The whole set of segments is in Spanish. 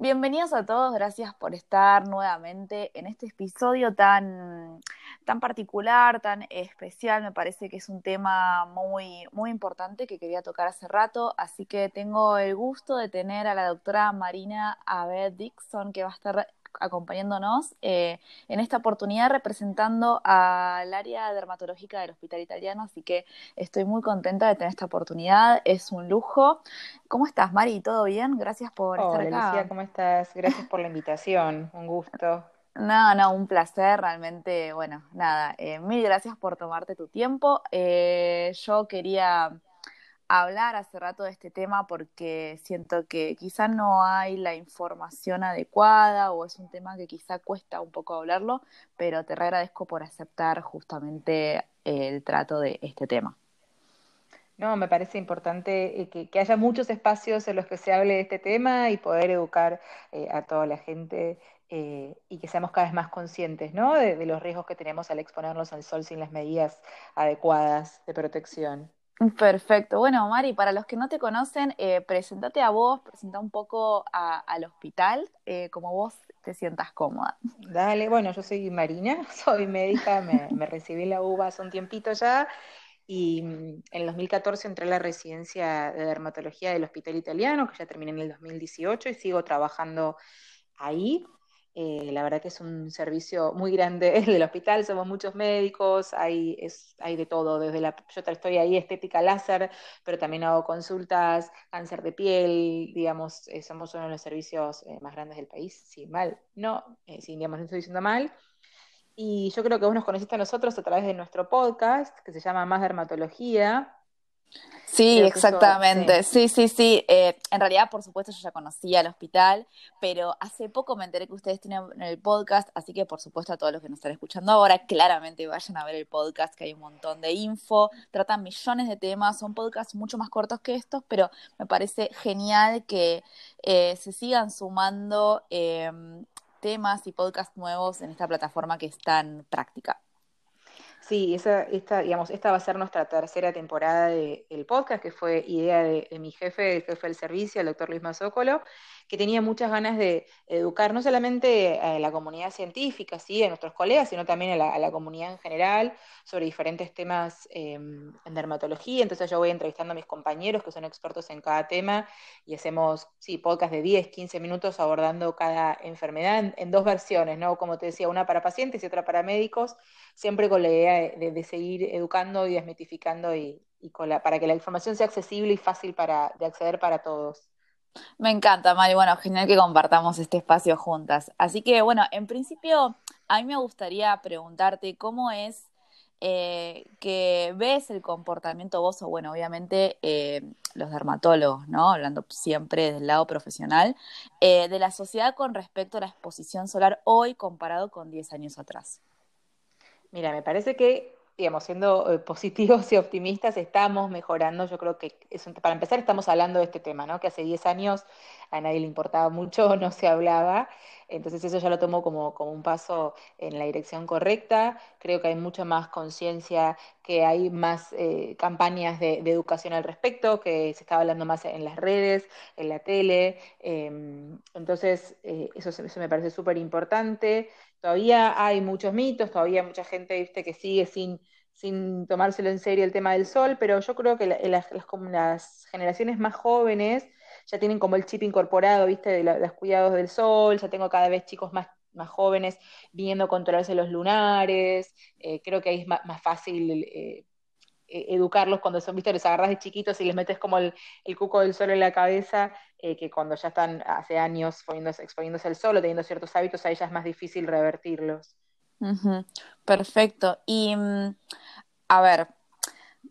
Bienvenidos a todos, gracias por estar nuevamente en este episodio tan, tan particular, tan especial. Me parece que es un tema muy, muy importante que quería tocar hace rato, así que tengo el gusto de tener a la doctora Marina Abed Dixon, que va a estar acompañándonos eh, en esta oportunidad representando al área dermatológica del Hospital Italiano, así que estoy muy contenta de tener esta oportunidad, es un lujo. ¿Cómo estás, Mari? ¿Todo bien? Gracias por estar acá. Lucía, ¿cómo estás? Gracias por la invitación, un gusto. No, no, un placer, realmente, bueno, nada, eh, mil gracias por tomarte tu tiempo. Eh, yo quería hablar hace rato de este tema porque siento que quizá no hay la información adecuada o es un tema que quizá cuesta un poco hablarlo, pero te agradezco por aceptar justamente el trato de este tema. No, me parece importante eh, que, haya muchos espacios en los que se hable de este tema y poder educar eh, a toda la gente eh, y que seamos cada vez más conscientes ¿no? de, de los riesgos que tenemos al exponernos al sol sin las medidas adecuadas de protección. Perfecto. Bueno, Mari, para los que no te conocen, eh, presentate a vos, presenta un poco al hospital, eh, como vos te sientas cómoda. Dale, bueno, yo soy Marina, soy médica, me, recibí la UBA hace un tiempito ya y mm, en el 2014 entré a la residencia de dermatología del Hospital Italiano, que ya terminé en el 2018 y sigo trabajando ahí. Eh, la verdad que es un servicio muy grande el del hospital, somos muchos médicos, hay, es, hay de todo, desde la, yo estoy ahí estética láser, pero también hago consultas, cáncer de piel, digamos, eh, somos uno de los servicios eh, más grandes del país, si mal, no, si digamos no estoy diciendo mal. Y yo creo que vos nos conociste a nosotros a través de nuestro podcast, que se llama Más Dermatología, Sí, exactamente. sí, sí, sí. Eh, en realidad, por supuesto, yo ya conocía el hospital, pero hace poco me enteré que ustedes tienen el podcast, así que por supuesto a todos los que nos están escuchando ahora, claramente vayan a ver el podcast, que hay un montón de info, tratan millones de temas, son podcasts mucho más cortos que estos, pero me parece genial que eh, se sigan sumando em, temas y podcasts nuevos en esta plataforma que es tan práctica. Sí, esa, esta, digamos, esta va a ser nuestra tercera temporada del podcast, que fue idea de, mi jefe, el jefe del servicio, el doctor Luis Mazócolo, que tenía muchas ganas de educar no solamente a la comunidad científica, ¿sí? a nuestros colegas, sino también a la, comunidad en general sobre diferentes temas em, en dermatología. Entonces yo voy entrevistando a mis compañeros que son expertos en cada tema y hacemos sí, podcast de 10, 15 minutos abordando cada enfermedad en, dos versiones, ¿no? Como te decía, una para pacientes y otra para médicos, siempre con la idea de, seguir educando y desmitificando y, para que la información sea accesible y fácil para, de acceder para todos. Me encanta, Mari. Bueno, genial que compartamos este espacio juntas. Así que, bueno, en principio, a mí me gustaría preguntarte cómo es eh, que ves el comportamiento vos, o bueno, obviamente eh, los dermatólogos, ¿no? Hablando siempre del lado profesional, eh, de la sociedad con respecto a la exposición solar hoy comparado con 10 años atrás. Mira, me parece que digamos, siendo eh, positivos y optimistas, estamos mejorando. Yo creo que, es para empezar, estamos hablando de este tema, ¿no? Que hace 10 años a nadie le importaba mucho, no se hablaba. Entonces eso ya lo tomo como, como un paso en la dirección correcta. Creo que hay mucha más conciencia, que hay más eh, campañas de, educación al respecto, que se está hablando más en las redes, en la tele. Em, entonces eh, eso, eso me parece súper importante. Todavía hay muchos mitos, todavía mucha gente ¿viste, que sigue sin, sin tomárselo en serio el tema del sol, pero yo creo que las, las, generaciones más jóvenes ya tienen como el chip incorporado, ¿viste? de, los cuidados del sol, ya tengo cada vez chicos más, más jóvenes viniendo a controlarse los lunares, eh, creo que ahí es más, fácil eh, educarlos cuando son, viste, les agarras de chiquitos y les metes como el, cuco del sol en la cabeza, eh, que cuando ya están hace años exponiéndose, exponiéndose al sol o teniendo ciertos hábitos, a ellas es más difícil revertirlos. Perfecto. Y, mm, a ver,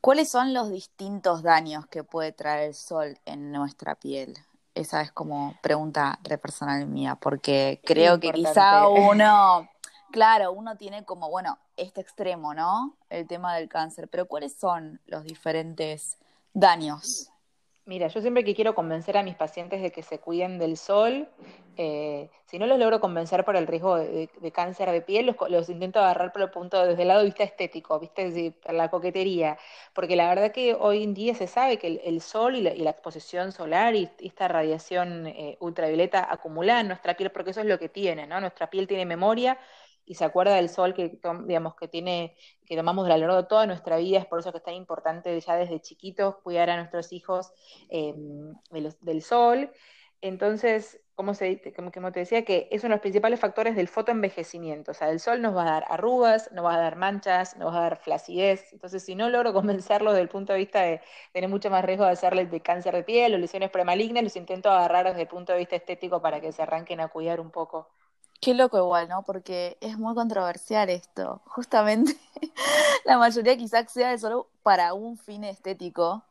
¿cuáles son los distintos daños que puede traer el sol en nuestra piel? Esa es como pregunta re personal mía, porque creo que quizá uno Claro, uno tiene como, bueno, este extremo, ¿no? El tema del cáncer, pero ¿cuáles son los diferentes daños? Mira, yo siempre que quiero convencer a mis pacientes de que se cuiden del sol, eh, si no los logro convencer por el riesgo de, cáncer de piel, los, intento agarrar por el punto desde el lado de vista estético, ¿viste? la coquetería. Porque la verdad que hoy en día se sabe que el, sol y la, exposición solar y, esta radiación eh, ultravioleta acumulada en nuestra piel, porque eso es lo que tiene, ¿no? Nuestra piel tiene memoria y se acuerda del sol que, digamos, que, tiene, que tomamos a lo largo de toda nuestra vida, es por eso que es tan importante ya desde chiquitos cuidar a nuestros hijos eh, del sol. Entonces, como, se, como, te decía, que es uno de los principales factores del fotoenvejecimiento. O sea, el sol nos va a dar arrugas, nos va a dar manchas, nos va a dar flacidez. Entonces, si no logro convencerlos desde el punto de vista de tener mucho más riesgo de hacerles de cáncer de piel o lesiones premalignas, los intento agarrar desde el punto de vista estético para que se arranquen a cuidar un poco. Qué loco igual, ¿no? Porque es muy controversial esto. Justamente la mayoría quizás sea de solo para un fin estético.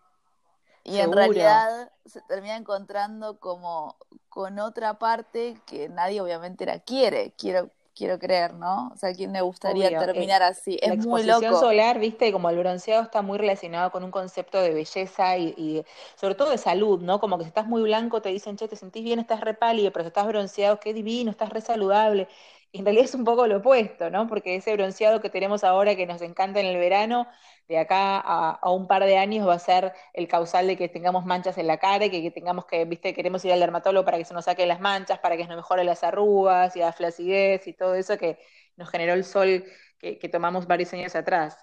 Y en realidad se termina encontrando como con otra parte que nadie obviamente la quiere. Quiero quiero creer, ¿no? O sea, ¿quién le gustaría eh, terminar así? Es muy loco. La exposición solar, viste, como el bronceado está muy relacionado con un concepto de belleza y, sobre todo de salud, ¿no? Como que si estás muy blanco te dicen, che, te sentís bien, estás re pálido, pero si estás bronceado, qué divino, estás re saludable. En realidad es un poco lo opuesto, ¿no? Porque ese bronceado que tenemos ahora que nos encanta en el verano, de acá a, un par de años va a ser el causal de que tengamos manchas en la cara y que, tengamos que, viste, queremos ir al dermatólogo para que se nos saquen las manchas, para que nos mejore las arrugas y la flacidez y todo eso que nos generó el sol que, que tomamos varios años atrás.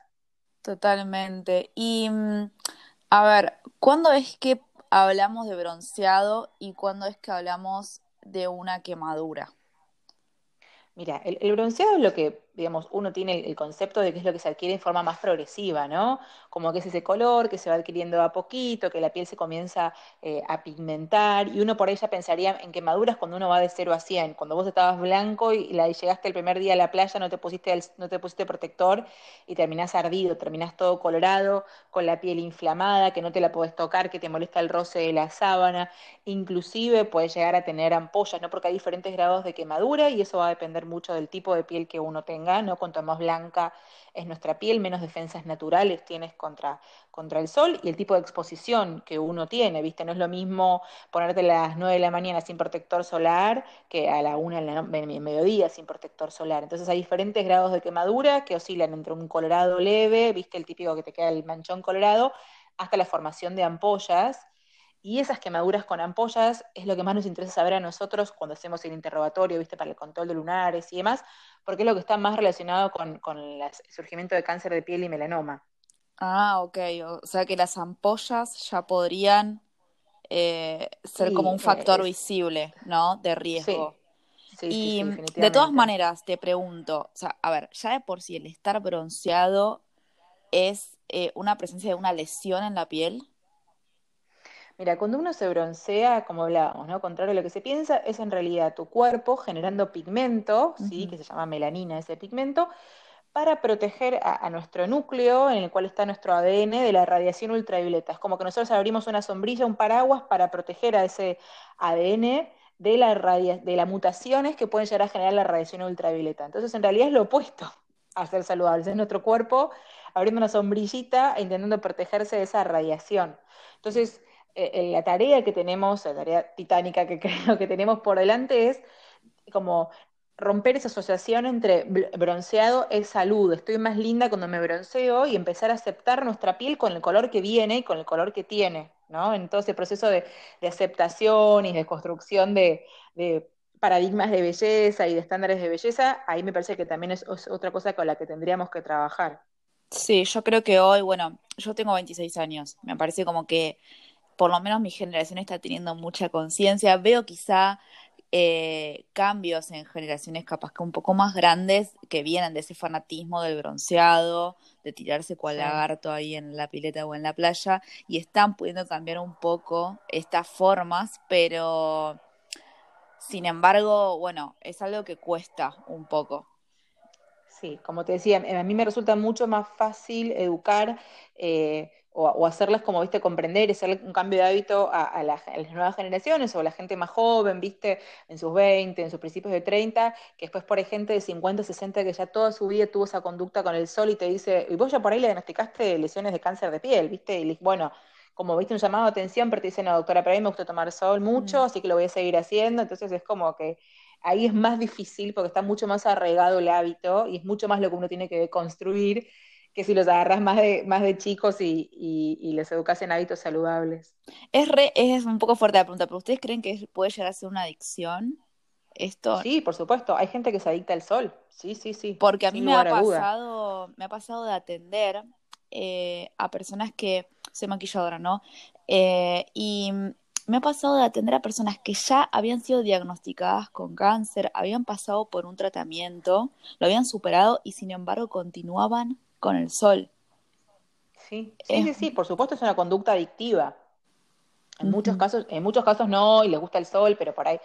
Totalmente. Y mm, a ver, ¿cuándo es que hablamos de bronceado y cuándo es que hablamos de una quemadura? Mira, el, el, bronceado es lo que, digamos, uno tiene el, concepto de que es lo que se adquiere en forma más progresiva, ¿no? Como que es ese color que se va adquiriendo a poquito, que la piel se comienza eh, a pigmentar, y uno por ya pensaría en quemaduras cuando uno va de 0 a 100. Cuando vos estabas blanco y, la, llegaste el primer día a la playa, no te pusiste, no te pusiste protector y terminás ardido, terminás todo colorado, con la piel inflamada, que no te la podés tocar, que te molesta el roce de la sábana, inclusive puedes llegar a tener ampollas, ¿no? Porque hay diferentes grados de quemadura y eso va a depender mucho del tipo de piel que uno tenga, ¿no? Cuanto más blanca es nuestra piel, menos defensas naturales tienes contra, contra el sol y el tipo de exposición que uno tiene, ¿viste? No es lo mismo ponerte a las 9 de la mañana sin protector solar que a la 1 de mediodía sin protector solar. Entonces hay diferentes grados de quemadura que oscilan entre un colorado leve, ¿viste? El típico que te queda el manchón colorado, hasta la formación de ampollas y esas quemaduras con ampollas es lo que más nos interesa saber a nosotros cuando hacemos el interrogatorio, ¿viste? Para el control de lunares y demás, porque es lo que está más relacionado con, el surgimiento de cáncer de piel y melanoma. Ah, ok. O sea que las ampollas ya podrían eh, ser como un factor visible, ¿no? De riesgo. Sí. y de todas maneras, te pregunto, o sea, a ver, ya de por sí el estar bronceado es eh, una presencia de una lesión en la piel. Mira, cuando uno se broncea, como hablábamos, ¿no? Contrario a lo que se piensa, es en realidad tu cuerpo generando pigmento, ¿sí? Que se llama melanina ese pigmento, para proteger a, nuestro núcleo, en el cual está nuestro ADN, de la radiación ultravioleta. Es como que nosotros abrimos una sombrilla, un paraguas, para proteger a ese ADN de, la de las mutaciones que pueden llegar a generar la radiación ultravioleta. Entonces, en realidad es lo opuesto a ser saludable. Es nuestro cuerpo abriendo una sombrillita e intentando protegerse de esa radiación. Entonces, eh, la tarea que tenemos, la tarea titánica que creo que tenemos por delante es como romper esa asociación entre bronceado es salud, estoy más linda cuando me bronceo y empezar a aceptar nuestra piel con el color que viene y con el color que tiene, ¿no? En todo ese proceso de, aceptación y de construcción de, paradigmas de belleza y de estándares de belleza, ahí me parece que también es otra cosa con la que tendríamos que trabajar. Sí, yo creo que hoy, bueno, yo tengo 26 años, me parece como que por lo menos mi generación está teniendo mucha conciencia. Veo quizá eh, cambios en generaciones capaz que un poco más grandes que vienen de ese fanatismo del bronceado, de tirarse cual lagarto ahí en la pileta o en la playa, y están pudiendo cambiar un poco estas formas, pero sin embargo, bueno, es algo que cuesta un poco. Como te decía, a mí me resulta mucho más fácil educar eh, o, hacerlas como, viste, comprender, hacer un cambio de hábito a, las nuevas generaciones o a la gente más joven, viste, en sus 20, en sus principios de 30, que después por ahí gente de 50, 60 que ya toda su vida tuvo esa conducta con el sol y te dice, y vos ya por ahí le diagnosticaste lesiones de cáncer de piel, viste, y bueno, como viste un llamado de atención, pero te dicen, no, doctora, pero a mí me gusta tomar sol mucho, mm. así que lo voy a seguir haciendo, entonces es como que ahí es más difícil porque está mucho más arraigado el hábito y es mucho más lo que uno tiene que construir que si los agarras más de, más de chicos y, y, les educas en hábitos saludables. Es, re, es un poco fuerte la pregunta, pero ¿ustedes creen que puede llegar a ser una adicción? Esto... Sí, por supuesto. Hay gente que se adicta al sol. Sí, sí, sí. Porque a mí me ha, pasado, me ha pasado de atender eh, a personas que, soy maquilladora, ¿no? Eh, y me ha pasado de atender a personas que ya habían sido diagnosticadas con cáncer, habían pasado por un tratamiento, lo habían superado y sin embargo continuaban con el sol. Sí, sí, sí, sí, por supuesto es una conducta adictiva. En muchos casos, en muchos casos no, y les gusta el sol, pero por ahí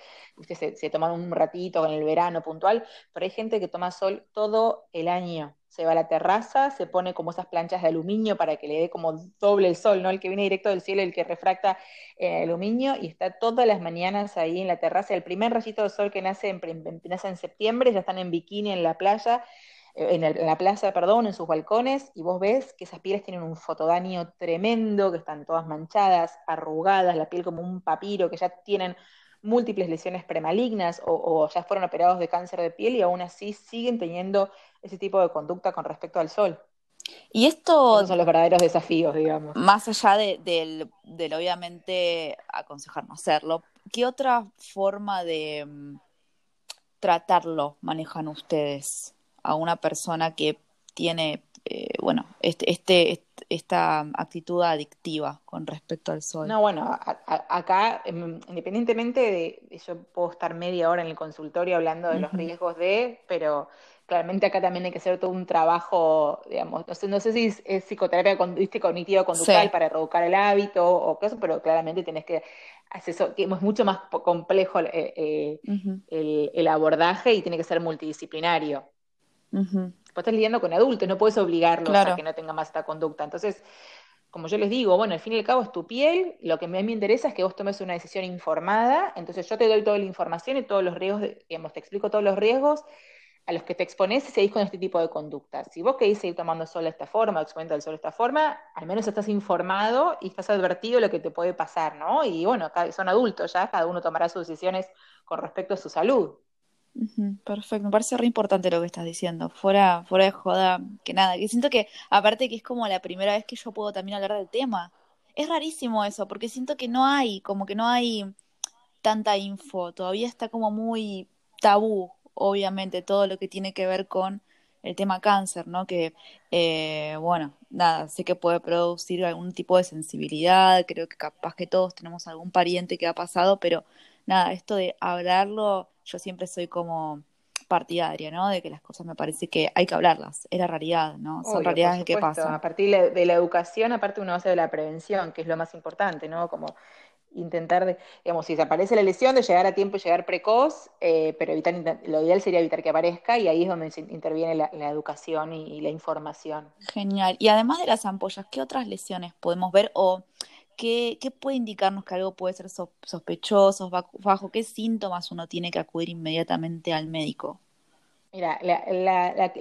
se, se toman un ratito en el verano puntual, pero hay gente que toma sol todo el año. Se va a la terraza, se pone como esas planchas de aluminio para que le dé como doble el sol, ¿no? El que viene directo del cielo, el que refracta el aluminio, y está todas las mañanas ahí en la terraza. El primer rayito de sol que nace en, nace en septiembre, ya están en bikini en la playa, en, la plaza, perdón, en sus balcones, y vos ves que esas pieles tienen un fotodaño tremendo, que están todas manchadas, arrugadas, la piel como un papiro, que ya tienen múltiples lesiones premalignas o, ya fueron operados de cáncer de piel y aún así siguen teniendo ese tipo de conducta con respecto al sol. Y esto... Esos son los verdaderos desafíos, digamos. Más allá del, del obviamente aconsejar no hacerlo, ¿qué otra forma de mm, tratarlo manejan ustedes? A una persona que tiene, eh, bueno, este, este, esta actitud adictiva con respecto al sol. No, bueno, acá, em, independientemente de, yo puedo estar media hora en el consultorio hablando de los riesgos de, pero claramente acá también hay que hacer todo un trabajo, digamos, no sé, no sé si es, psicoterapia cognitiva conductual para reeducar el hábito o qué pero claramente tienes que hacer eso, que es mucho más complejo eh, eh, el, el, abordaje y tiene que ser multidisciplinario. Uh estás lidiando con adultos, no puedes obligarlos a que no tengan más esta conducta. Entonces, como yo les digo, bueno, al fin y al cabo es tu piel, lo que a mí me interesa es que vos tomes una decisión informada, entonces yo te doy toda la información y todos los riesgos, digamos, te explico todos los riesgos a los que te expones si seguís con este tipo de conductas. Si vos querés seguir tomando sol de esta forma, exponiendo el sol de esta forma, al menos estás informado y estás advertido de lo que te puede pasar, ¿no? Y bueno, son adultos ya, cada uno tomará sus decisiones con respecto a su salud perfecto, me parece re importante lo que estás diciendo, fuera, fuera de joda, que nada, que siento que aparte que es como la primera vez que yo puedo también hablar del tema. Es rarísimo eso, porque siento que no hay, como que no hay tanta info, todavía está como muy tabú, obviamente, todo lo que tiene que ver con el tema cáncer, ¿no? Que, eh, bueno, nada, sé que puede producir algún tipo de sensibilidad, creo que capaz que todos tenemos algún pariente que ha pasado, pero nada, esto de hablarlo yo siempre soy como partidaria, ¿no? De que las cosas me parece que hay que hablarlas, es la realidad, ¿no? Son realidades que pasan. A partir de la educación, aparte uno hace de la prevención, que es lo más importante, ¿no? Como intentar, de, digamos, si se aparece la lesión, de llegar a tiempo y llegar precoz, eh, pero evitar, lo ideal sería evitar que aparezca y ahí es donde interviene la, educación y, la información. Genial. Y además de las ampollas, ¿qué otras lesiones podemos ver o ¿Qué, puede indicarnos que algo puede ser sospechoso, bajo qué síntomas uno tiene que acudir inmediatamente al médico? Mira, el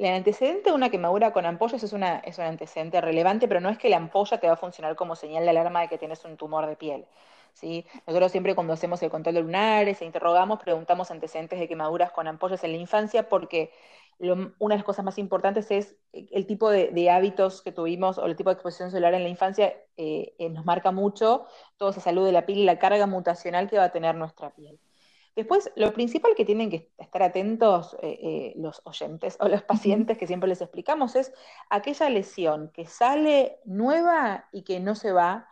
antecedente de una quemadura con ampollas es, una, es un antecedente relevante, pero no es que la ampolla te va a funcionar como señal de alarma de que tienes un tumor de piel. ¿sí? Nosotros siempre cuando hacemos el control de lunares e interrogamos, preguntamos antecedentes de quemaduras con ampollas en la infancia porque una de las cosas más importantes es el tipo de, hábitos que tuvimos o el tipo de exposición solar en la infancia eh, eh, nos marca mucho toda esa salud de la piel y la carga mutacional que va a tener nuestra piel. Después, lo principal que tienen que estar atentos eh, los oyentes o los pacientes que siempre les explicamos es aquella lesión que sale nueva y que no se va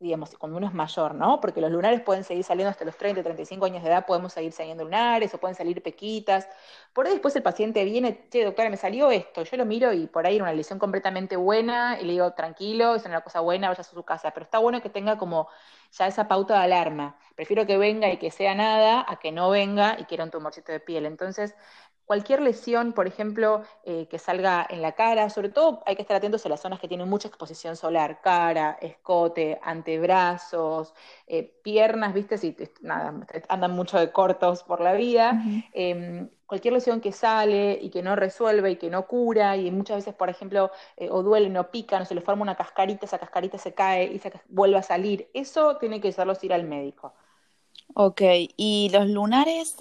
digamos, cuando uno es mayor, ¿no? Porque los lunares pueden seguir saliendo hasta los 30, 35 años de edad, podemos seguir saliendo lunares o pueden salir pequitas. Por ahí después el paciente viene, che, doctora, me salió esto. Yo lo miro y por ahí era una lesión completamente buena y le digo, tranquilo, es una cosa buena, vaya a su casa. Pero está bueno que tenga como ya esa pauta de alarma. Prefiero que venga y que sea nada a que no venga y que era un tumorcito de piel. Entonces, cualquier lesión, por ejemplo, eh, que salga en la cara, sobre todo hay que estar atentos a las zonas que tienen mucha exposición solar, cara, escote, antebrazos, eh, piernas, viste, si nada, andan mucho de cortos por la vida. Em, cualquier lesión que sale y que no resuelve y que no cura, y muchas veces, por ejemplo, eh, o duele, no pica, no se le forma una cascarita, esa cascarita se cae y se vuelve a salir, eso tiene que hacerlos ir al médico. Ok, y los lunares,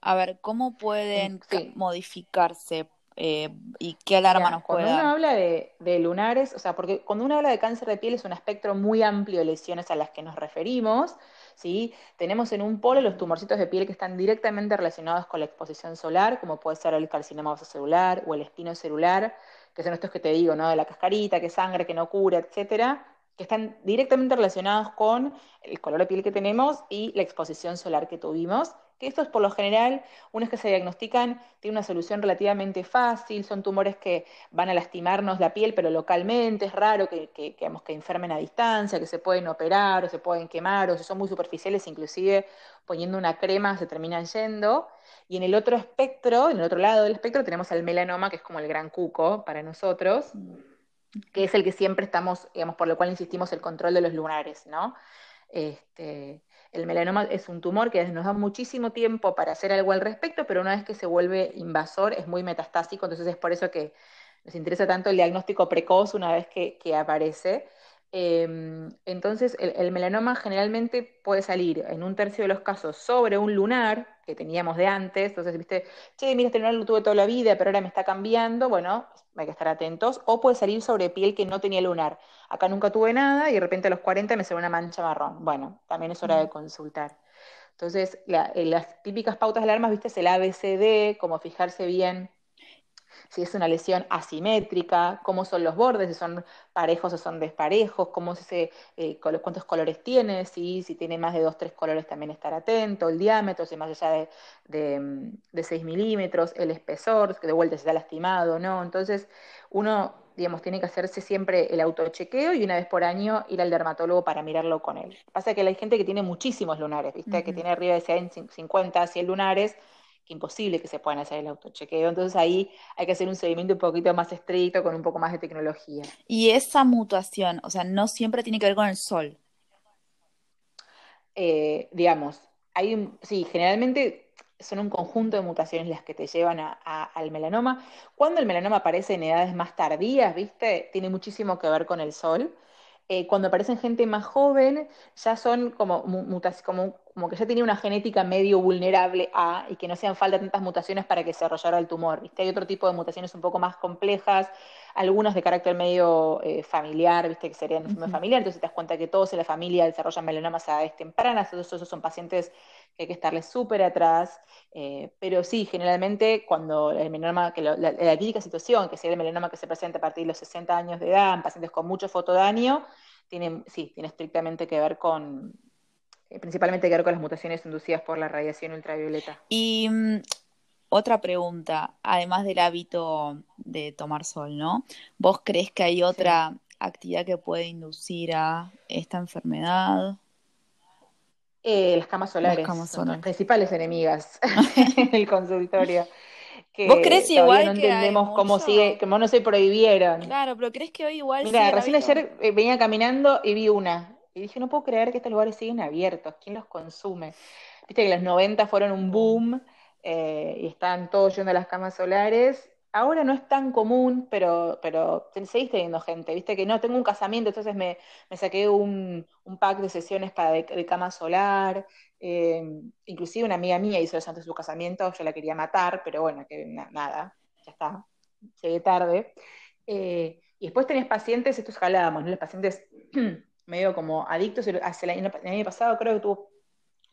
a ver, ¿cómo pueden modificarse eh, y qué alarma nos puede Cuando uno habla de, lunares, o sea, porque cuando uno habla de cáncer de piel es un espectro muy amplio de lesiones a las que nos referimos, ¿sí? Tenemos en un polo los tumorcitos de piel que están directamente relacionados con la exposición solar, como puede ser el carcinoma celular o el espino celular, que son estos que te digo, ¿no? De la cascarita, que sangre, que no cura, etcétera que están directamente relacionados con el color de piel que tenemos y la exposición solar que tuvimos que estos por lo general, una que se diagnostican, tienen una solución relativamente fácil, son tumores que van a lastimarnos la piel, pero localmente, es raro que, que, que enfermen a distancia, que se pueden operar o se pueden quemar, o si son muy superficiales, inclusive poniendo una crema se terminan yendo. Y en el otro espectro, en el otro lado del espectro, tenemos al melanoma, que es como el gran cuco para nosotros, que es el que siempre estamos, digamos, por lo cual insistimos el control de los lunares, ¿no? Este, el melanoma es un tumor que nos da muchísimo tiempo para hacer algo al respecto, pero una vez que se vuelve invasor es muy metastásico, entonces es por eso que nos interesa tanto el diagnóstico precoz una vez que, aparece. Em, entonces, el, melanoma generalmente puede salir en un tercio de los casos sobre un lunar que teníamos de antes. Entonces, viste, che, mira, este lunar lo tuve toda la vida, pero ahora me está cambiando. Bueno, hay que estar atentos. O puede salir sobre piel que no tenía lunar. Acá nunca tuve nada y de repente a los 40 me sale una mancha marrón. Bueno, también es hora de consultar. Entonces, eh, las típicas pautas de alarmas, viste, es el ABCD, como fijarse bien si es una lesión asimétrica, cómo son los bordes, si son parejos o son desparejos, cómo se, eh, cuántos colores tiene, si, si tiene más de dos, tres colores también estar atento, el diámetro, si más allá de, de, 6 milímetros, el espesor, que de vuelta si está lastimado o no. Entonces, uno digamos, tiene que hacerse siempre el autochequeo y una vez por año ir al dermatólogo para mirarlo con él. Pasa que hay gente que tiene muchísimos lunares, ¿viste? Que tiene arriba de 50, 100 lunares, imposible que se puedan hacer el autochequeo. Entonces ahí hay que hacer un seguimiento un poquito más estricto, con un poco más de tecnología. Y esa mutación, o sea, no siempre tiene que ver con el sol. Eh, digamos, hay sí, generalmente son un conjunto de mutaciones las que te llevan al melanoma. Cuando el melanoma aparece en edades más tardías, ¿viste? Tiene muchísimo que ver con el sol. Eh, cuando aparecen gente más joven, ya son como, mutas, como, como, que ya tenía una genética medio vulnerable a, y que no hacían falta tantas mutaciones para que se desarrollara el tumor. ¿viste? Hay otro tipo de mutaciones un poco más complejas, algunas de carácter medio eh, familiar, ¿viste? que serían uh familiar, entonces te das cuenta que todos en la familia desarrollan melanomas a edades tempranas, todos esos son pacientes que hay que estarles súper atrás, eh, pero sí, generalmente cuando el melanoma, que la, típica situación, que sería el melanoma que se presenta a partir de los 60 años de edad, en pacientes con mucho fotodaño, tiene, sí, tiene estrictamente que ver con, eh, principalmente que ver con las mutaciones inducidas por la radiación ultravioleta. Y mm, otra pregunta, además del hábito de tomar sol, ¿no? ¿Vos crees que hay otra actividad que puede inducir a esta enfermedad? Eh, las camas solares son las principales enemigas en el consultorio. ¿Vos crees igual no entendemos cómo sigue, cómo no se prohibieron. Claro, pero crees que hoy igual Mira, recién ayer eh, venía caminando y vi una. Y dije, no puedo creer que estos lugares siguen abiertos. ¿Quién los consume? Viste que los 90 fueron un boom eh, y están todos yendo a las camas solares ahora no es tan común, pero, pero seguís teniendo gente, viste que no, tengo un casamiento, entonces me, saqué un, pack de sesiones para de, cama solar, eh, inclusive una amiga mía hizo eso antes de su casamiento, yo la quería matar, pero bueno, que nada, ya está, llegué tarde. Eh, y después tenés pacientes, esto escalábamos, ¿no? los pacientes medio como adictos, hace el año, el año pasado creo que tuvo,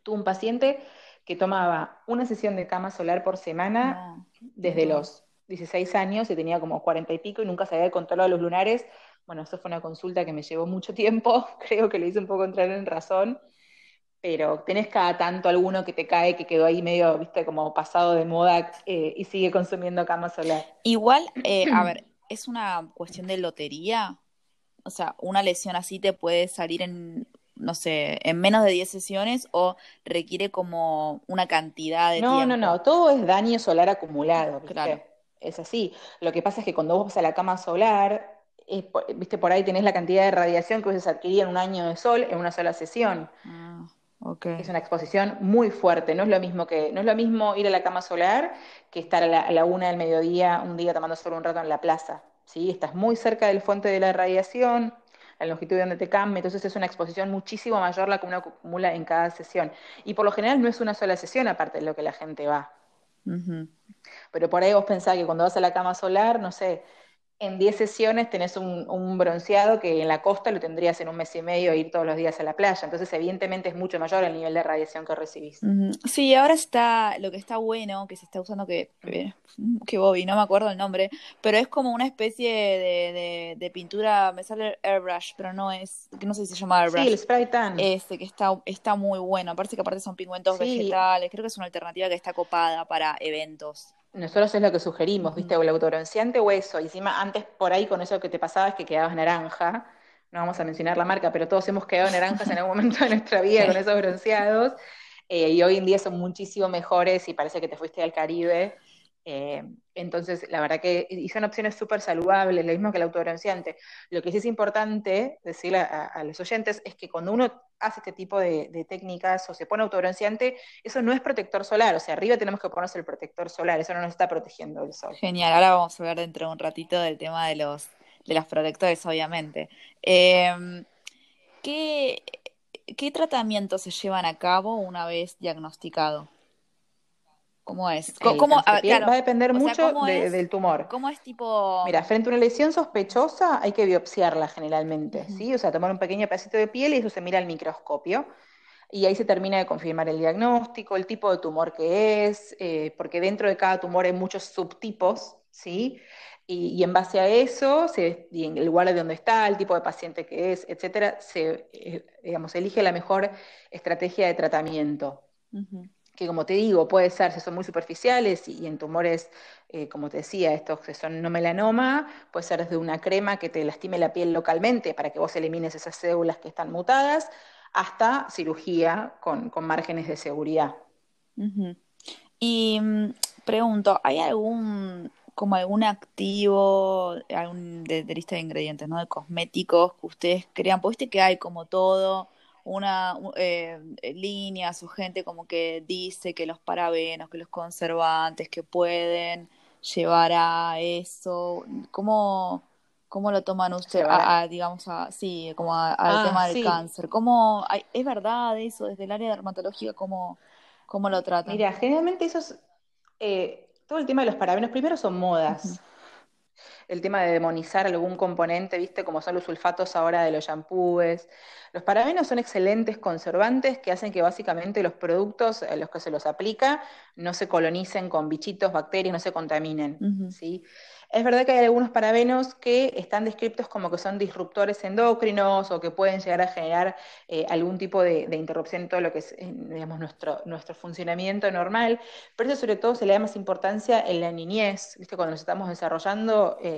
tuvo un paciente que tomaba una sesión de cama solar por semana desde los 16 años y tenía como 40 y pico y nunca se había controlado los lunares. Bueno, eso fue una consulta que me llevó mucho tiempo, creo que le hice un poco entrar en razón, pero tenés cada tanto alguno que te cae que quedó ahí medio, viste, como pasado de moda eh, y sigue consumiendo cama solar. Igual, eh, a ver, ¿es una cuestión de lotería? o sea, una lesión así te puede salir en, no sé, en menos de 10 sesiones o requiere como una cantidad de no, tiempo? No, no, no, todo es daño solar acumulado, ¿viste? Claro. Es así. Lo que pasa es que cuando vos vas a la cama solar, viste, por ahí tenés la cantidad de radiación que se adquiría en un año de sol en una sola sesión. Ah, Es una exposición muy fuerte. No es lo mismo que, no es lo mismo ir a la cama solar que estar a la, una del mediodía, un día tomando solo un rato en la plaza. ¿sí? Estás muy cerca del fuente de la radiación, la longitud de donde te cambia, entonces es una exposición muchísimo mayor la que uno acumula en cada sesión. Y por lo general no es una sola sesión aparte de lo que la gente va. Pero por ahí vos pensás que cuando vas a la cama solar, no sé, en 10 sesiones tenés un, bronceado que en la costa lo tendrías en un mes y medio ir todos los días a la playa. Entonces, evidentemente, es mucho mayor el nivel de radiación que recibís. Sí, ahora está lo que está bueno, que se está usando, que, eh, que Bobby, no me acuerdo el nombre, pero es como una especie de, pintura, me sale airbrush, pero no es, no sé si se llama airbrush. Sí, el spray tan. Este, que está, está muy bueno. Parece que aparte son pigmentos vegetales. Creo que es una alternativa que está copada para eventos. Nosotros es lo que sugerimos, ¿viste? O el autobronceante o eso. Y encima, antes por ahí con eso que te pasaba es que quedabas naranja. No vamos a mencionar la marca, pero todos hemos quedado naranjas en algún momento de nuestra vida con esos bronceados. Eh, y hoy en día son muchísimo mejores y parece que te fuiste al Caribe. Eh, entonces, la verdad que y son opciones súper saludables, lo mismo que el autobronceante. Lo que sí es importante decirle a, los oyentes es que cuando uno hace este tipo de, técnicas o se pone autobronceante, eso no es protector solar, o sea, arriba tenemos que ponerse el protector solar, eso no nos está protegiendo del sol. Genial, ahora vamos a ver dentro de un ratito del tema de los, de los protectores, obviamente. Em, ¿qué, ¿Qué tratamientos se llevan a cabo una vez diagnosticado? ¿Cómo es? ¿Cómo, va a depender mucho del tumor. ¿Cómo es tipo...? Mira, frente a una lesión sospechosa hay que biopsiarla generalmente, ¿sí? O sea, tomar un pequeño pedacito de piel y eso se mira al microscopio. Y ahí se termina de confirmar el diagnóstico, el tipo de tumor que es, eh, porque dentro de cada tumor hay muchos subtipos, ¿sí? Y, en base a eso, se, y en el lugar de donde está, el tipo de paciente que es, etcétera, se, eh, digamos, elige la mejor estrategia de tratamiento que como te digo, puede ser, si son muy superficiales y, en tumores, eh, como te decía, estos que son no melanoma, puede ser desde una crema que te lastime la piel localmente para que vos elimines esas células que están mutadas, hasta cirugía con, márgenes de seguridad. Y mm, pregunto, ¿hay algún como algún activo algún de, lista de ingredientes, ¿no? De cosméticos que ustedes crean, porque viste que hay como todo, una eh, líneas o gente como que dice que los parabenos, que los conservantes, que pueden llevar a eso. ¿Cómo, cómo lo toman ustedes? A, digamos, a, sí, como al ah, tema del cáncer. ¿Cómo, ¿Es verdad eso desde el área dermatológica? ¿Cómo, cómo lo tratan? Mira, generalmente esos, eh, todo el tema de los parabenos, primero son modas el tema de demonizar algún componente, viste, como son los sulfatos ahora de los shampoos. Los parabenos son excelentes conservantes que hacen que básicamente los productos a los que se los aplica no se colonicen con bichitos, bacterias, no se contaminen. ¿sí? Es verdad que hay algunos parabenos que están descritos como que son disruptores endocrinos o que pueden llegar a generar eh, algún tipo de, interrupción en todo lo que es digamos, nuestro, nuestro funcionamiento normal, pero eso sobre todo se le da más importancia en la niñez, ¿viste? cuando nos estamos desarrollando. Eh,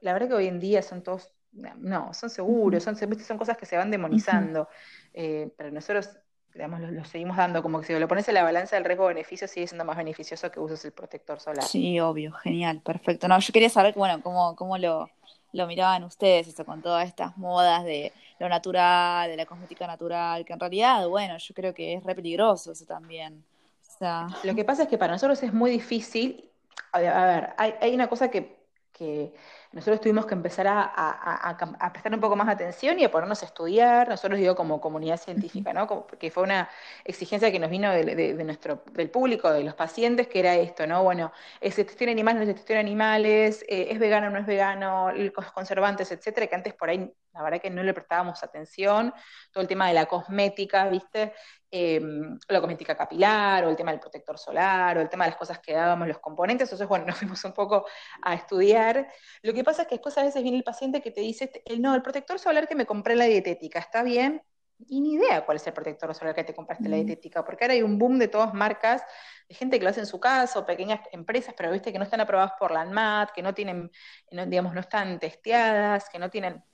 la verdad que hoy en día son todos, no, son seguros, son, son cosas que se van demonizando, eh, pero nosotros digamos, lo, seguimos dando, como que si lo pones en la balanza del riesgo-beneficio, sigue siendo más beneficioso que uses el protector solar. Sí, obvio, genial, perfecto. No, yo quería saber, bueno, cómo, cómo lo, lo miraban ustedes, eso, con todas estas modas de lo natural, de la cosmética natural, que en realidad, bueno, yo creo que es re peligroso eso también. O sea... Lo que pasa es que para nosotros es muy difícil, a ver, hay, hay una cosa que, que nosotros tuvimos que empezar a, prestar un poco más atención y a ponernos a estudiar, nosotros digo como comunidad científica, ¿no? porque fue una exigencia que nos vino de, nuestro, del público, de los pacientes, que era esto, ¿no? Bueno, ¿es gestión animales, no es gestión animales? Eh, ¿Es vegano o no es vegano? Los conservantes, etcétera, que antes por ahí la verdad que no le prestábamos atención, todo el tema de la cosmética, ¿viste? Eh, la cosmética capilar, o el tema del protector solar, o el tema de las cosas que dábamos los componentes, entonces, bueno, nos fuimos un poco a estudiar. Lo que pasa es que después a veces viene el paciente que te dice, no, el protector solar que me compré en la dietética, ¿está bien? Y ni idea cuál es el protector solar que te compraste en la dietética, porque ahora hay un boom de todas marcas, de gente que lo hace en su casa, o pequeñas empresas, pero viste que no están aprobadas por la ANMAT, que no tienen, digamos, no están testeadas, que no tienen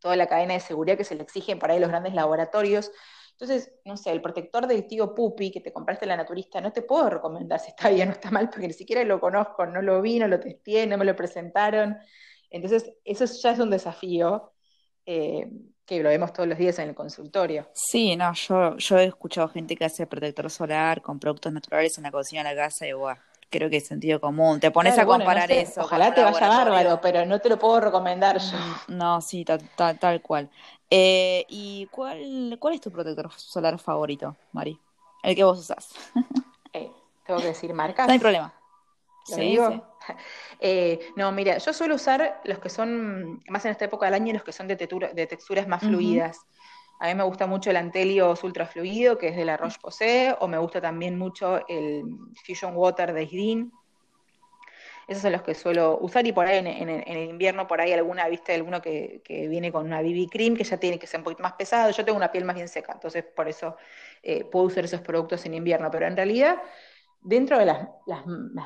toda la cadena de seguridad que se le exigen para ahí los grandes laboratorios. Entonces, no sé, el protector del tío Pupi que te compraste en la naturista, no te puedo recomendar si está bien o está mal, porque ni siquiera lo conozco, no lo vi, no lo testé, no me lo presentaron. Entonces, eso ya es un desafío eh, que lo vemos todos los días en el consultorio. Sí, no, yo, yo he escuchado gente que hace protector solar con productos naturales en la cocina de la casa y guau, creo que es sentido común. Te pones a comparar eso. Ojalá te vaya bárbaro, pero no te lo puedo recomendar yo. Mm, no, sí, tal cual. Eh, ¿Y cuál, cuál es tu protector solar favorito, Mari? El que vos usás. Eh, tengo que decir marcas. No hay problema. Sí, eh, no, mira, yo suelo usar los que son, más en esta época del año, los que son de, de texturas más fluidas. A mí me gusta mucho el Antelios Ultra Fluido, que es de la Roche-Posay, o me gusta también mucho el Fusion Water de Isdin, esos son los que suelo usar y por ahí en, el invierno, por ahí alguna, viste, alguno que, viene con una BB cream que ya tiene que ser un poquito más pesado. Yo tengo una piel más bien seca, entonces por eso eh, puedo usar esos productos en invierno. Pero en realidad, dentro de las,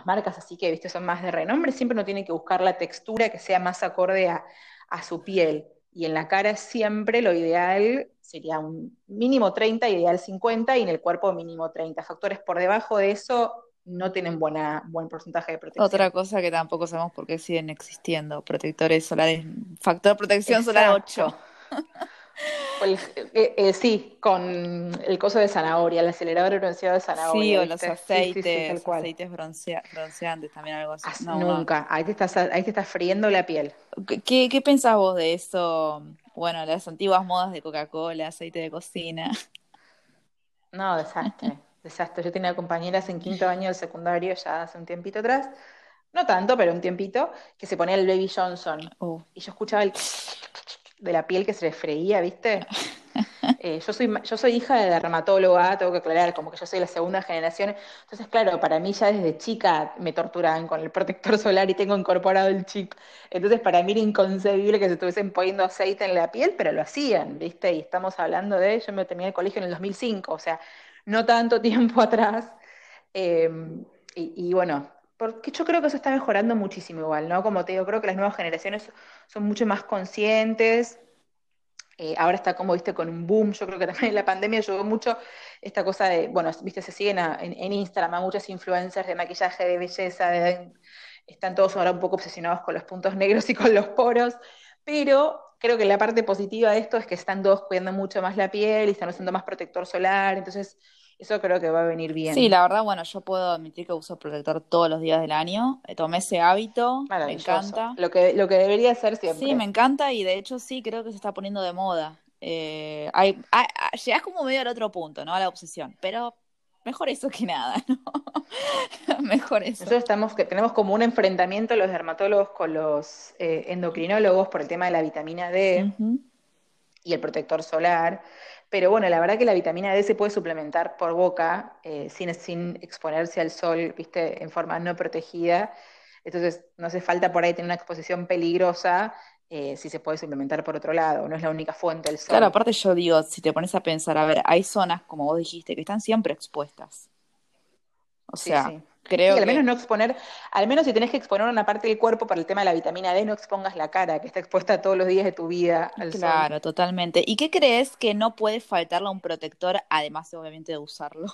marcas así que, viste, son más de renombre, siempre uno tiene que buscar la textura que sea más acorde a, a su piel. Y en la cara siempre lo ideal sería un mínimo 30, ideal 50, y en el cuerpo mínimo 30. Factores por debajo de eso no tienen buena, buen porcentaje de protección. Otra cosa que tampoco sabemos por qué siguen existiendo, protectores solares, factor de protección solar 8. Eh, eh, sí, con el coso de zanahoria, el acelerador bronceado de zanahoria. Sí, o los aceites, aceites bronceantes, también algo así. nunca, Ahí, te estás, ahí te estás friendo la piel. ¿Qué, ¿Qué pensás vos de eso? Bueno, las antiguas modas de Coca-Cola, aceite de cocina. No, desastre. Desastre. Yo tenía compañeras en quinto año del secundario ya hace un tiempito atrás, no tanto, pero un tiempito, que se ponía el Baby Johnson. Oh. Y yo escuchaba el de la piel que se le freía, ¿viste? Eh, yo, soy, yo soy hija de dermatóloga, tengo que aclarar, como que yo soy la segunda generación. Entonces, claro, para mí ya desde chica me torturaban con el protector solar y tengo incorporado el chip. Entonces, para mí era inconcebible que se estuviesen poniendo aceite en la piel, pero lo hacían, ¿viste? Y estamos hablando de, yo me terminé el colegio en el 2005, o sea, no tanto tiempo atrás. Em, y, bueno, porque yo creo que eso está mejorando muchísimo igual, ¿no? Como te digo, creo que las nuevas generaciones son mucho más conscientes. Eh, ahora está como, viste, con un boom. Yo creo que también la pandemia ayudó mucho esta cosa de, bueno, viste, se siguen en, Instagram a muchas influencers de maquillaje, de belleza, están todos ahora un poco obsesionados con los puntos negros y con los poros, pero creo que la parte positiva de esto es que están todos cuidando mucho más la piel y están usando más protector solar, entonces eso creo que va a venir bien. Sí, la verdad, bueno, yo puedo admitir que uso protector todos los días del año, eh, tomé ese hábito, me encanta. Lo que, lo que debería ser siempre. Sí, me encanta y de hecho sí, creo que se está poniendo de moda. Eh, hay, llegas como medio al otro punto, ¿no? A la obsesión, pero mejor eso que nada, ¿no? mejor eso. Nosotros estamos, que tenemos como un enfrentamiento los dermatólogos con los eh, endocrinólogos por el tema de la vitamina D y el protector solar. Pero bueno, la verdad que la vitamina D se puede suplementar por boca eh, sin, sin exponerse al sol, viste, en forma no protegida. Entonces, no hace falta por ahí tener una exposición peligrosa eh, si se puede suplementar por otro lado, no es la única fuente del sol. Claro, aparte yo digo, si te pones a pensar, a ver, hay zonas, como vos dijiste, que están siempre expuestas. O sea, creo al menos no exponer, al menos si tenés que exponer una parte del cuerpo para el tema de la vitamina D, no expongas la cara, que está expuesta todos los días de tu vida al sol. Claro, totalmente. ¿Y qué crees que no puede faltarle a un protector, además obviamente de usarlo?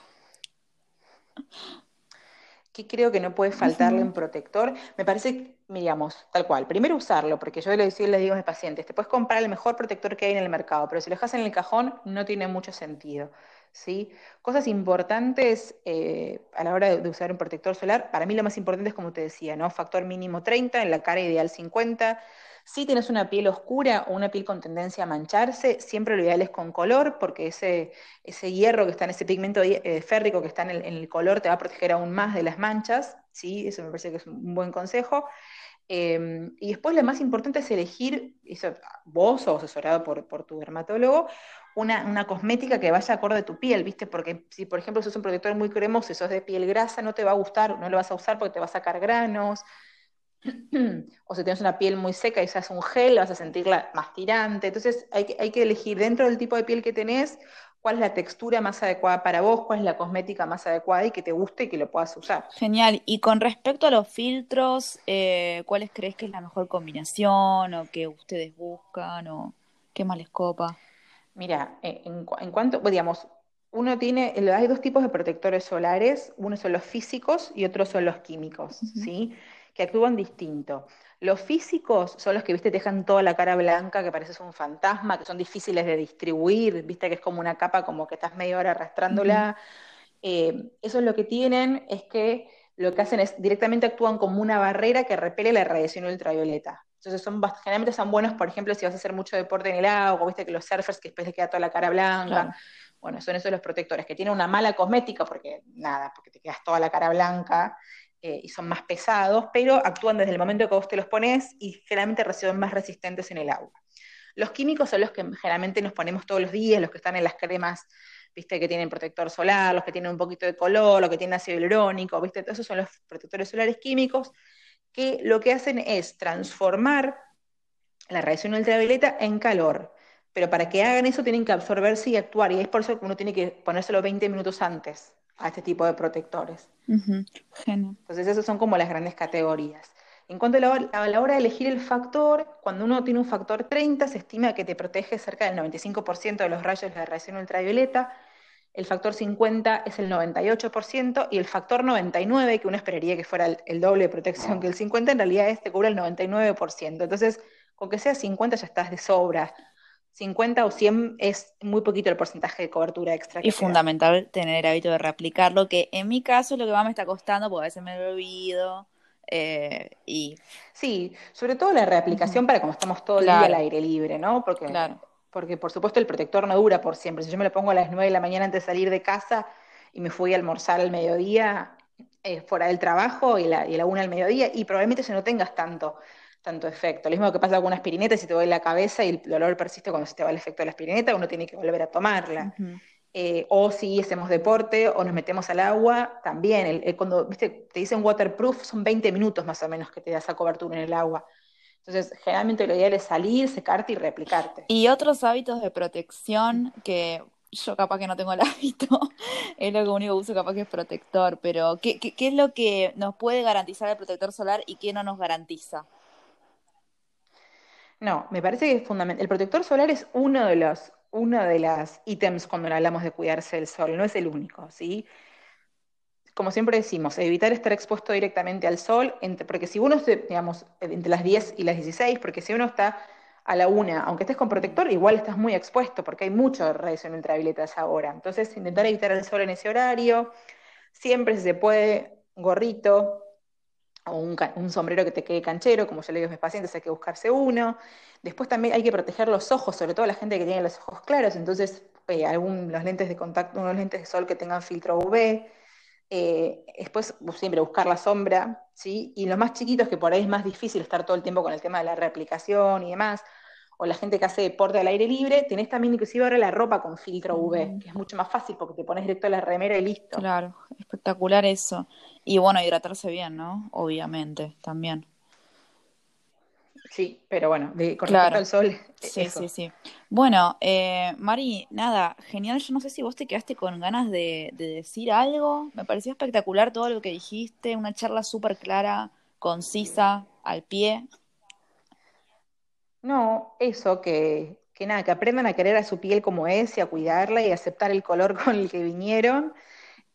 ¿Qué creo que no puede faltarle un protector? Me parece, digamos, tal cual. Primero usarlo, porque yo les digo a mis pacientes, te puedes comprar el mejor protector que hay en el mercado, pero si lo dejas en el cajón no tiene mucho sentido. Cosas importantes eh, a la hora de, usar un protector solar, para mí lo más importante es como te decía, ¿no? Factor mínimo 30, en la cara ideal 50. Si tienes una piel oscura o una piel con tendencia a mancharse, siempre lo ideal es con color, porque ese, ese hierro que está en ese pigmento eh, férrico que está en el, color te va a proteger aún más de las manchas, ¿sí? Eso me parece que es un buen consejo. Em, y después lo más importante es elegir, eso, vos o asesorado por, por tu dermatólogo, una, cosmética que vaya acorde a tu piel, ¿viste? Porque si, por ejemplo, sos un protector muy cremoso y sos de piel grasa, no te va a gustar, no lo vas a usar porque te va a sacar granos. o si tienes una piel muy seca y usas un gel, vas a sentirla más tirante. Entonces hay que, hay que elegir dentro del tipo de piel que tenés cuál es la textura más adecuada para vos, cuál es la cosmética más adecuada y que te guste y que lo puedas usar. Genial. Y con respecto a los filtros, eh, ¿cuáles crees que es la mejor combinación o que ustedes buscan? O... ¿Qué más les copa? Mira, eh, en, en cuanto, digamos, uno tiene, hay dos tipos de protectores solares, uno son los físicos y otros son los químicos, ¿sí? Que actúan distinto. Los físicos son los que, viste, te dejan toda la cara blanca, que pareces un fantasma, que son difíciles de distribuir, viste, que es como una capa, como que estás media hora arrastrándola. Eh, eso es lo que tienen, es que lo que hacen es directamente actúan como una barrera que repele la radiación ultravioleta. Entonces son generalmente son buenos, por ejemplo, si vas a hacer mucho deporte en el agua, viste que los surfers que después les queda toda la cara blanca. Bueno, son esos los protectores, que tienen una mala cosmética, porque nada, porque te quedas toda la cara blanca eh, y son más pesados, pero actúan desde el momento que vos te los pones y generalmente reciben más resistentes en el agua. Los químicos son los que generalmente nos ponemos todos los días, los que están en las cremas, viste, que tienen protector solar, los que tienen un poquito de color, los que tienen ácido hialurónico, viste, todos esos son los protectores solares químicos que lo que hacen es transformar la radiación ultravioleta en calor pero para que hagan eso tienen que absorberse y actuar, y es por eso que uno tiene que ponérselo 20 minutos antes a este tipo de protectores. Entonces, esas son como las grandes categorías. En cuanto a la, hora de elegir el factor, cuando uno tiene un factor 30, se estima que te protege cerca del 95% de los rayos de la radiación ultravioleta, el factor 50 es el 98% y el factor 99, que uno esperaría que fuera el, doble de protección que el 50, en realidad este cubre el 99%. Entonces, con que sea 50 ya estás de sobra 50 o 100 es muy poquito el porcentaje de cobertura extra. Que y fundamental tener el hábito de reaplicarlo, que en mi caso es lo que más me está costando, porque a veces me he olvidado. Eh, y... Sí, sobre todo la reaplicación para como estamos todo el día al aire libre, ¿no? Porque, porque por supuesto el protector no dura por siempre. Si yo me lo pongo a las 9 de la mañana antes de salir de casa y me fui a almorzar al mediodía, eh, fuera del trabajo y la, y la una al mediodía, y probablemente si no tengas tanto tanto efecto. Lo mismo que pasa con una aspirineta, si te duele la cabeza y el dolor persiste cuando se te va el efecto de la aspirineta, uno tiene que volver a tomarla. Eh, o si hacemos deporte o nos metemos al agua, también. cuando ¿viste? te dicen waterproof, son 20 minutos más o menos que te da esa cobertura en el agua. Entonces, generalmente lo ideal es salir, secarte y replicarte. Y otros hábitos de protección que yo capaz que no tengo el hábito, es lo único que uso capaz que es protector, pero ¿qué, qué es lo que nos puede garantizar el protector solar y qué no nos garantiza? No, me parece que es fundamental. El protector solar es uno de los uno de los ítems cuando hablamos de cuidarse del sol, no es el único, ¿sí? Como siempre decimos, evitar estar expuesto directamente al sol, porque si uno, digamos, entre las 10 y las 16, porque si uno está a la una, aunque estés con protector, igual estás muy expuesto, porque hay mucho radiación ultravioleta a esa. Entonces, intentar evitar el sol en ese horario, siempre si se puede, gorrito, o un, sombrero que te quede canchero, como yo le digo a mis pacientes, hay que buscarse uno. Después también hay que proteger los ojos, sobre todo la gente que tiene los ojos claros, entonces eh, algún, los lentes de contacto, unos lentes de sol que tengan filtro UV. Eh, después siempre buscar la sombra, ¿sí? Y los más chiquitos, que por ahí es más difícil estar todo el tiempo con el tema de la reaplicación y demás, o la gente que hace deporte al aire libre, tenés también inclusive ahora la ropa con filtro UV, que es mucho más fácil porque te pones directo a la remera y listo. Claro, espectacular eso. Y bueno, hidratarse bien, ¿no? Obviamente, también. Sí, pero bueno, de, con respecto al sol. Sí, sí, sí. Bueno, eh, Mari, nada, genial. Yo no sé si vos te quedaste con ganas de, decir algo. Me pareció espectacular todo lo que dijiste. Una charla súper clara, concisa, al pie. No, eso, que, que nada, que aprendan a querer a su piel como es y a cuidarla y a aceptar el color con el que vinieron.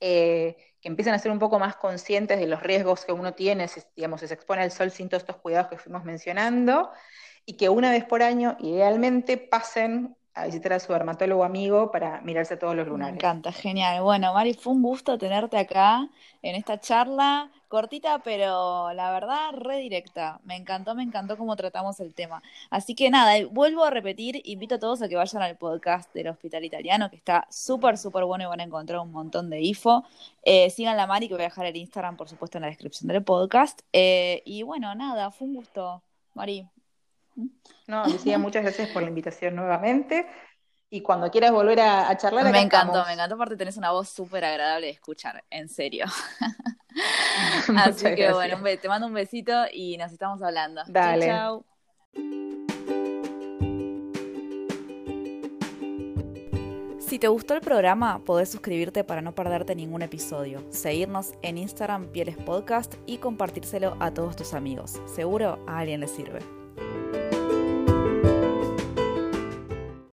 Eh, que empiecen a ser un poco más conscientes de los riesgos que uno tiene, si, digamos, se expone al sol sin todos estos cuidados que fuimos mencionando, y que una vez por año, idealmente, pasen a visitar a su dermatólogo amigo para mirarse todos los lunares. Me encanta, genial. Bueno, Mari, fue un gusto tenerte acá en esta charla cortita, pero la verdad redirecta. Me encantó, me encantó cómo tratamos el tema. Así que nada, vuelvo a repetir, invito a todos a que vayan al podcast del Hospital Italiano, que está súper, súper bueno y van a encontrar un montón de info. Eh, sigan la Mari, que voy a dejar el Instagram, por supuesto, en la descripción del podcast. Eh, y bueno, nada, fue un gusto, Mari. No, Lucía, muchas gracias por la invitación nuevamente. Y cuando quieras volver a, charlar, me encantó, me encantó, aparte tenés una voz súper agradable de escuchar, en serio. Así que bueno, te mando un besito y nos estamos hablando. Dale. Si te gustó el programa, podés suscribirte para no perderte ningún episodio, seguirnos en Instagram Pieles Podcast y compartírselo a todos tus amigos. Seguro a alguien le sirve.